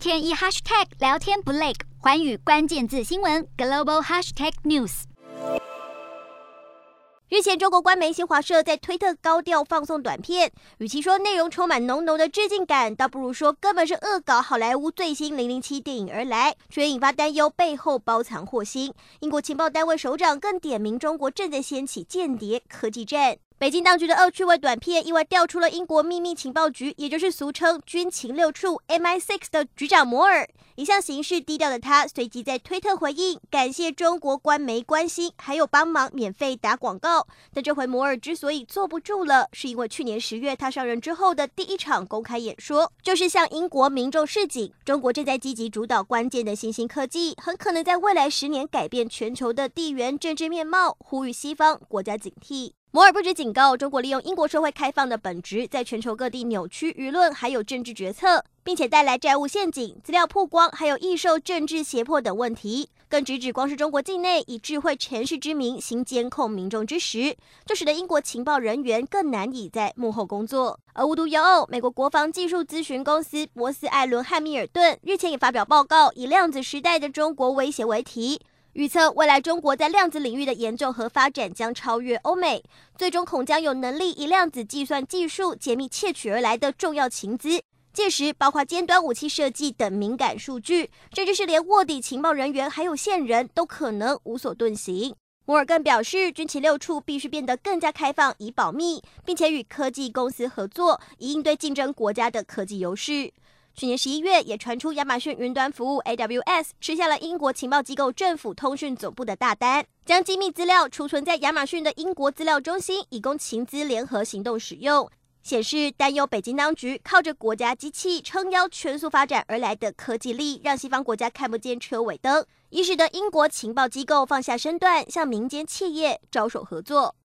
天一 hashtag 聊天不累，寰宇关键字新闻 global hashtag news。日前，中国官媒新华社在推特高调放送短片，与其说内容充满浓浓的致敬感，倒不如说根本是恶搞好莱坞最新《零零七》电影而来，却引发担忧背后包藏祸心。英国情报单位首长更点名中国正在掀起间谍科技战。北京当局的恶趣味短片意外调出了英国秘密情报局，也就是俗称军情六处 MI6 的局长摩尔。一向行事低调的他，随即在推特回应，感谢中国官媒关心，还有帮忙免费打广告。但这回摩尔之所以坐不住了，是因为去年十月他上任之后的第一场公开演说，就是向英国民众示警，中国正在积极主导关键的新兴科技，很可能在未来十年改变全球的地缘政治面貌，呼吁西方国家警惕。摩尔不止警告中国利用英国社会开放的本质，在全球各地扭曲舆论，还有政治决策，并且带来债务陷阱、资料曝光，还有易受政治胁迫等问题。更直指，光是中国境内以智慧城市之名行监控民众之实，就使得英国情报人员更难以在幕后工作。而无独有偶，美国国防技术咨询公司博斯艾伦汉密尔顿日前也发表报告，以“量子时代的中国威胁”为题。预测未来中国在量子领域的研究和发展将超越欧美，最终恐将有能力以量子计算技术解密窃取而来的重要情资。届时，包括尖端武器设计等敏感数据，甚至是连卧底情报人员还有线人都可能无所遁形。摩尔更表示，军情六处必须变得更加开放以保密，并且与科技公司合作，以应对竞争国家的科技优势。去年十一月，也传出亚马逊云端服务 AWS 吃下了英国情报机构政府通讯总部的大单，将机密资料储存在亚马逊的英国资料中心，以供情资联合行动使用。显示担忧北京当局靠着国家机器撑腰全速发展而来的科技力，让西方国家看不见车尾灯，以使得英国情报机构放下身段，向民间企业招手合作。